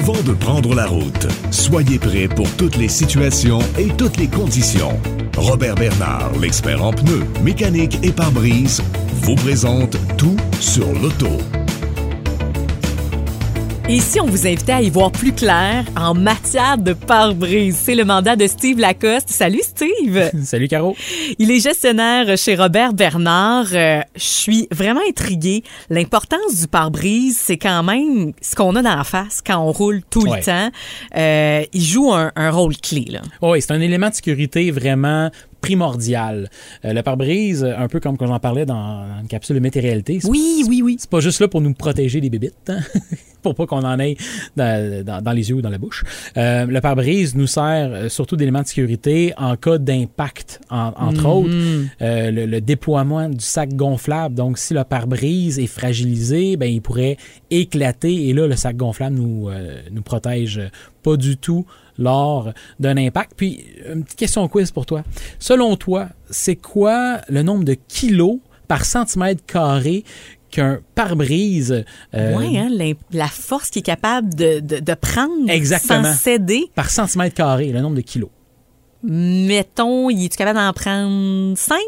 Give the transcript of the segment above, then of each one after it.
avant de prendre la route. Soyez prêts pour toutes les situations et toutes les conditions. Robert Bernard, l'expert en pneus, mécanique et pare-brise, vous présente tout sur l'auto. Ici, on vous invite à y voir plus clair en matière de pare-brise? C'est le mandat de Steve Lacoste. Salut Steve! Salut Caro! Il est gestionnaire chez Robert Bernard. Euh, je suis vraiment intriguée. L'importance du pare-brise, c'est quand même ce qu'on a dans la face quand on roule tout Ouais. le temps. Euh, il joue un, un rôle clé. Oui, c'est un élément de sécurité vraiment primordial. Euh, le pare-brise, un peu comme quand j'en parlais dans, dans une capsule de météoralité, c'est Oui, oui, oui. c'est pas juste là pour nous protéger des bébites, hein, pour pas qu'on en ait dans, dans- dans les yeux ou dans la bouche. Euh, le pare-brise nous sert euh, surtout d'élément de sécurité en cas d'impact, en- entre autres. Euh, le, le déploiement du sac gonflable. Donc, si le pare-brise est fragilisé, ben, il pourrait éclater et là, le sac gonflable nous, euh, nous protège pas du tout lors d'un impact. Puis, une petite question quiz pour toi. Selon toi, c'est quoi le nombre de kilos par centimètre carré qu'un pare-brise euh, Oui, hein, la force qui est capable de, de, de prendre Exactement. sans céder? par centimètre carré, le nombre de kilos? Mettons, il est capable d'en prendre 5?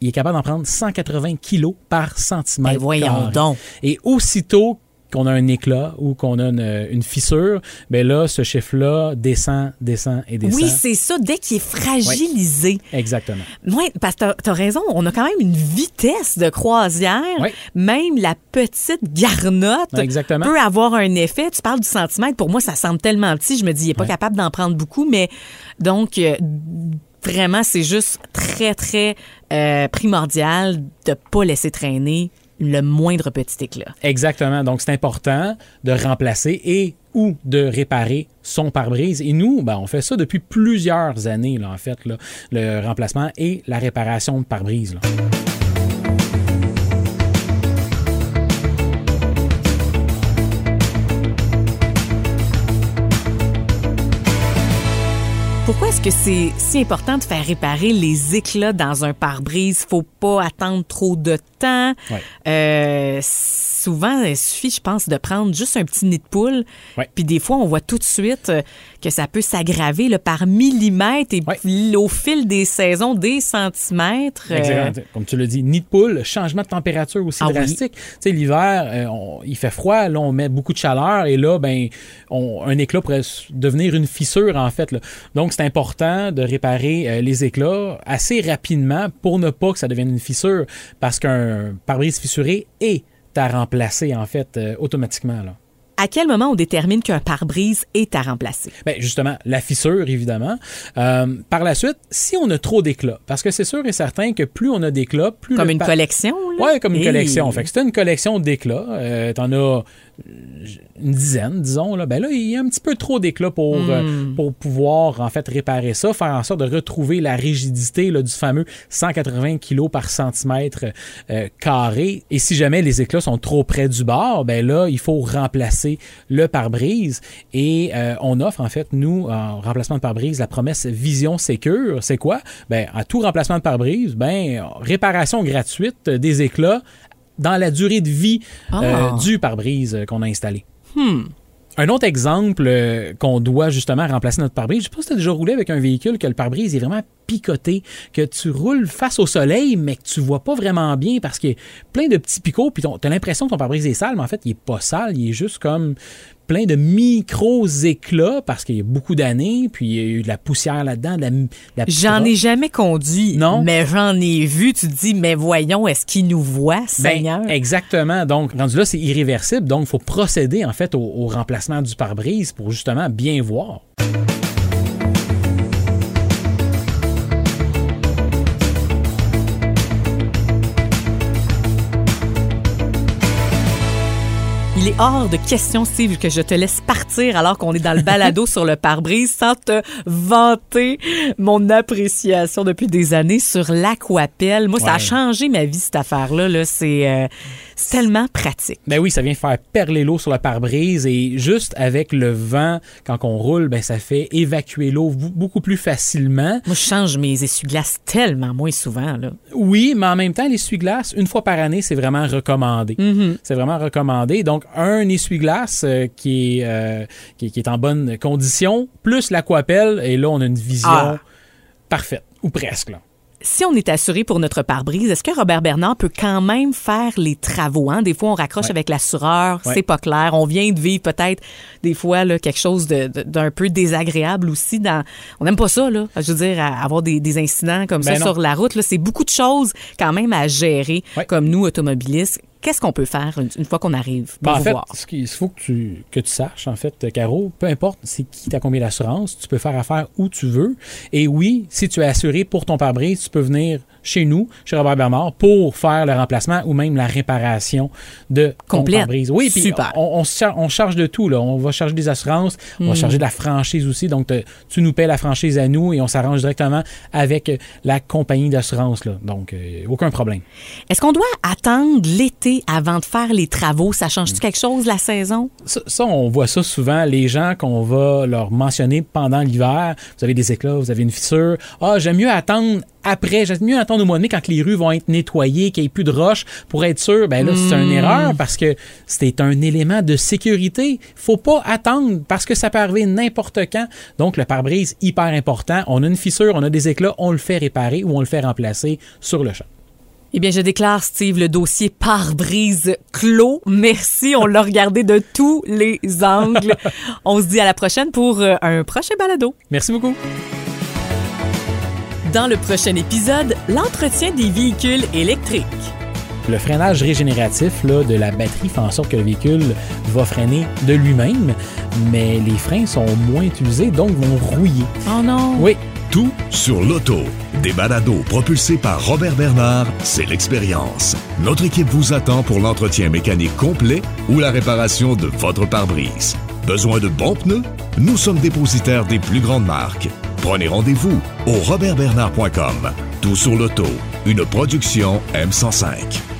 Il est capable d'en prendre 180 kilos par centimètre Ben voyons carré. donc. Et aussitôt qu'on a un éclat ou qu'on a une, une fissure, ben là, ce chiffre-là descend, descend et descend. Oui, c'est ça, dès qu'il est fragilisé. Exactement. Oui, parce que tu as raison, on a quand même une vitesse de croisière. Oui. Même la petite garnotte Exactement. peut avoir un effet. Tu parles du centimètre, pour moi, ça semble tellement petit. Je me dis, il n'est pas capable d'en prendre beaucoup, mais donc, euh, vraiment, c'est juste très, très euh, primordial de ne pas laisser traîner le moindre petit éclat. Exactement. Donc, c'est important de remplacer et ou de réparer son pare-brise. Et nous, ben, on fait ça depuis plusieurs années, là, en fait, le remplacement et la réparation de pare-brise. Que c'est si important de faire réparer les éclats dans un pare-brise? Faut pas attendre trop de temps. Ouais. Euh, souvent, il suffit, je pense, de prendre juste un petit nid de poule. Ouais. Puis des fois, on voit tout de suite euh, que ça peut s'aggraver là, par millimètres et Ouais. au fil des saisons, des centimètres. euh. Comme tu l'as dit, nid de poule, changement de température aussi Ah oui. drastique. Tu sais, l'hiver, euh, on- il fait froid, là, on met beaucoup de chaleur et là, ben, on- un éclat pourrait devenir une fissure, en fait. là. Donc, c'est important de réparer euh, les éclats assez rapidement pour ne pas que ça devienne une fissure parce qu'un pare-brise fissuré est à remplacer, en fait, euh, automatiquement. Là. À quel moment on détermine qu'un pare-brise est à remplacer? Ben, justement, la fissure, évidemment. Euh, par la suite, si on a trop d'éclats, parce que c'est sûr et certain que plus on a d'éclats, plus Comme une collection? Ouais, comme une Hey. collection. Fait que c'était une collection d'éclats. Euh, T'en as une dizaine, disons. Là. Ben là, il y a un petit peu trop d'éclats pour, Hmm. euh, pour pouvoir en fait réparer ça, faire en sorte de retrouver la rigidité là, du fameux 180 kg par centimètre euh, carré. Et si jamais les éclats sont trop près du bord, ben là, il faut remplacer le pare-brise. Et euh, on offre en fait, nous, en remplacement de pare-brise, la promesse Vision Secure. C'est quoi? Ben, à tout remplacement de pare-brise, ben, réparation gratuite des éclats dans la durée de vie euh, Ah. du pare-brise euh, qu'on a installé. Un autre exemple euh, qu'on doit justement remplacer notre pare-brise, je sais pas si tu as déjà roulé avec un véhicule que le pare-brise est vraiment picoté, que tu roules face au soleil, mais que tu vois pas vraiment bien parce qu'il y a plein de petits picots, puis tu as l'impression que ton pare-brise est sale, mais en fait, il est pas sale, il est juste comme plein de micros éclats parce qu'il y a beaucoup d'années, puis il y a eu de la poussière là-dedans, de la, de la petite J'en ai jamais conduit. Non. Mais j'en ai vu. Tu te dis, mais voyons, est-ce qu'il nous voit, Ben, Seigneur? exactement. Donc, rendu là, c'est irréversible. Donc, il faut procéder, en fait, au, au remplacement du pare-brise pour justement bien voir. Hors de question, Steve, que je te laisse partir alors qu'on est dans le balado sur le pare-brise sans te vanter mon appréciation depuis des années sur l'aquapelle. Moi, ça a changé ma vie, cette affaire-là. Là. C'est, euh, C'est tellement pratique. Ben oui, ça vient faire perler l'eau sur le pare-brise et juste avec le vent, quand on roule, ben ça fait évacuer l'eau beaucoup plus facilement. Moi, je change mes essuie-glaces tellement moins souvent. Là. Oui, mais en même temps, l'essuie-glace, une fois par année, c'est vraiment recommandé. Mm-hmm. C'est vraiment recommandé. Donc, un essuie-glace euh, qui, est, euh, qui, qui est en bonne condition, plus l'aquapelle, et là, on a une vision Ah. parfaite, ou presque. Là. Si on est assuré pour notre pare-brise, est-ce que Robert Bernard peut quand même faire les travaux? Hein? Des fois, on raccroche Ouais. avec l'assureur, Ouais. c'est pas clair. On vient de vivre peut-être des fois là, quelque chose d'un peu désagréable aussi. Dans... On n'aime pas ça, là. je veux dire, avoir des, des incidents comme Ben ça non. sur la route. C'est beaucoup de choses quand même à gérer, Ouais. comme nous, automobilistes. Qu'est-ce qu'on peut faire une, une fois qu'on arrive pour Ben, en vous fait, voir? ce qu'il faut que tu, que tu saches, en fait, Caro, peu importe c'est qui t'a combien d'assurance, tu peux faire affaire où tu veux. Et oui, si tu es assuré pour ton pare-brise, tu peux venir chez nous, chez Robert Bernard, pour faire le remplacement ou même la réparation de Complète. pare-brise. Oui, puis Super. on, on, se char- on charge de tout. Là. On va charger des assurances, on Hmm. va charger de la franchise aussi. Donc, te- tu nous paies la franchise à nous et on s'arrange directement avec euh, la compagnie d'assurance. là. Donc, euh, aucun problème. Est-ce qu'on doit attendre l'été avant de faire les travaux? Ça change-tu quelque chose la saison? Ça, ça, on voit ça souvent. Les gens qu'on va leur mentionner pendant l'hiver, vous avez des éclats, vous avez une fissure. Ah, j'aime mieux attendre après, j'aime mieux attendre au mois de mai quand les rues vont être nettoyées, qu'il n'y ait plus de roches pour être sûr. Ben là, c'est une erreur parce que c'est un élément de sécurité. Faut pas attendre parce que ça peut arriver n'importe quand. Donc, le pare-brise, hyper important. On a une fissure, on a des éclats, on le fait réparer ou on le fait remplacer sur le champ. Eh bien, je déclare, Steve, le dossier pare-brise clos. Merci, on l'a regardé de tous les angles. On se dit à la prochaine pour euh, un prochain balado. Merci beaucoup. Dans le prochain épisode, l'entretien des véhicules électriques. Le freinage régénératif là, de la batterie fait en sorte que le véhicule va freiner de lui-même, mais les freins sont moins utilisés, donc vont rouiller. Oh non! Oui, Tout sur l'auto. Des balados propulsés par Robert Bernard, c'est l'expérience. Notre équipe vous attend pour l'entretien mécanique complet ou la réparation de votre pare-brise. Besoin de bons pneus? Nous sommes dépositaires des plus grandes marques. Prenez rendez-vous au robertbernard.com. Tout sur l'auto, une production M105.